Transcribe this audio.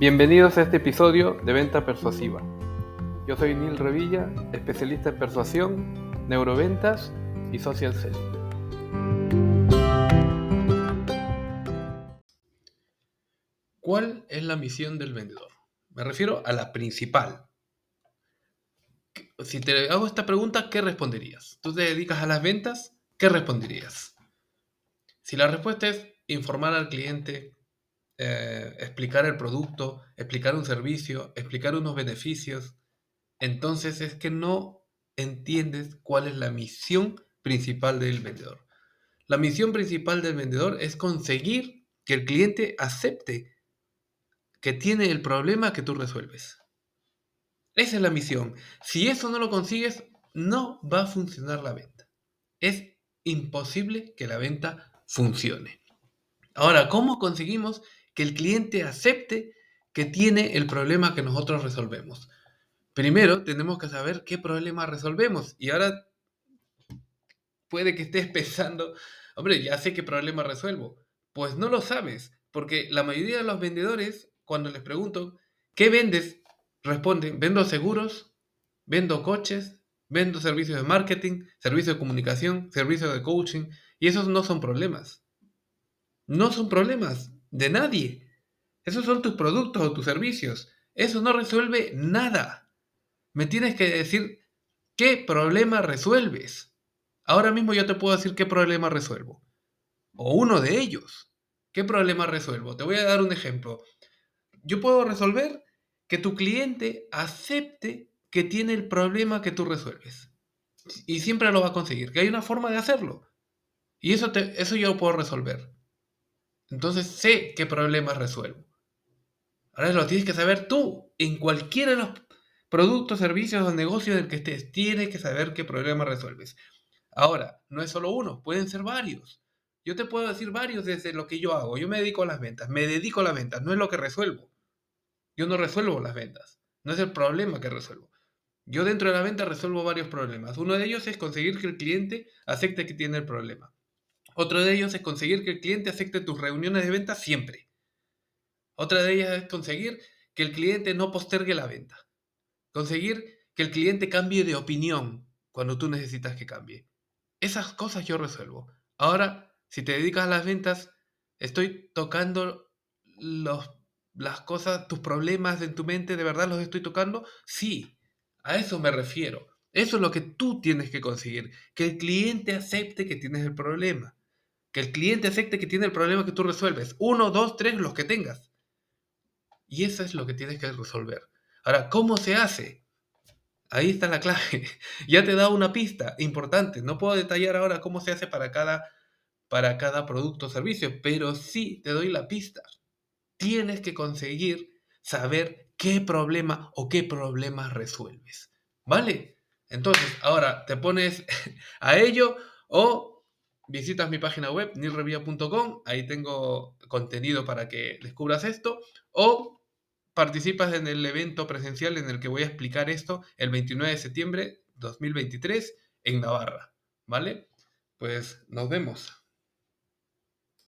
Bienvenidos a este episodio de Venta Persuasiva. Yo soy Neil Revilla, especialista en persuasión, neuroventas y social selling. ¿Cuál es la misión del vendedor? Me refiero a la principal. Si te hago esta pregunta, ¿qué responderías? ¿Tú te dedicas a las ventas? ¿Qué responderías? Si la respuesta es informar al cliente, eh, explicar el producto, explicar un servicio, explicar unos beneficios, entonces es que no entiendes cuál es la misión principal del vendedor. La misión principal del vendedor es conseguir que el cliente acepte que tiene el problema que tú resuelves. Esa es la misión. Si eso no lo consigues, no va a funcionar la venta. Es imposible que la venta funcione. Ahora, ¿cómo conseguimos que el cliente acepte que tiene el problema que nosotros resolvemos. Primero tenemos que saber qué problema resolvemos. Y ahora puede que estés pensando, hombre, ya sé qué problema resuelvo. Pues no lo sabes, porque la mayoría de los vendedores, cuando les pregunto, ¿qué vendes? Responden, vendo seguros, vendo coches, vendo servicios de marketing, servicios de comunicación, servicios de coaching, y esos no son problemas. No son problemas de nadie. Esos son tus productos o tus servicios. Eso no resuelve nada. Me tienes que decir qué problema resuelves. Ahora mismo yo te puedo decir qué problema resuelvo. O uno de ellos. ¿Qué problema resuelvo? Te voy a dar un ejemplo. Yo puedo resolver que tu cliente acepte que tiene el problema que tú resuelves. Y siempre lo va a conseguir, que hay una forma de hacerlo. Y eso, te, eso yo lo puedo resolver. Entonces sé qué problemas resuelvo. Ahora lo tienes que saber tú. En cualquiera de los productos, servicios o negocios del que estés, tienes que saber qué problema resuelves. Ahora, no es solo uno, pueden ser varios. Yo te puedo decir varios desde lo que yo hago. Yo me dedico a las ventas, me dedico a las ventas, no es lo que resuelvo. Yo no resuelvo las ventas, no es el problema que resuelvo. Yo dentro de la venta resuelvo varios problemas. Uno de ellos es conseguir que el cliente acepte que tiene el problema. Otro de ellos es conseguir que el cliente acepte tus reuniones de venta siempre. Otra de ellas es conseguir que el cliente no postergue la venta. Conseguir que el cliente cambie de opinión cuando tú necesitas que cambie. Esas cosas yo resuelvo. Ahora, si te dedicas a las ventas, estoy tocando las cosas, tus problemas en tu mente, ¿de verdad los estoy tocando? Sí, a eso me refiero. Eso es lo que tú tienes que conseguir, que el cliente acepte que tienes el problema. Que el cliente acepte que tiene el problema que tú resuelves. Uno, dos, tres, los que tengas. Y eso es lo que tienes que resolver. Ahora, ¿cómo se hace? Ahí está la clave. ya te dado una pista importante. No puedo detallar ahora cómo se hace para cada, para cada producto o servicio, pero sí te doy la pista. Tienes que conseguir saber qué problema o qué problemas resuelves. ¿Vale? Entonces, ahora te pones a ello o visitas mi página web, nilrevia.com, ahí tengo contenido para que descubras esto, o participas en el evento presencial en el que voy a explicar esto el 29 de septiembre 2023 en Navarra, ¿vale? Pues nos vemos.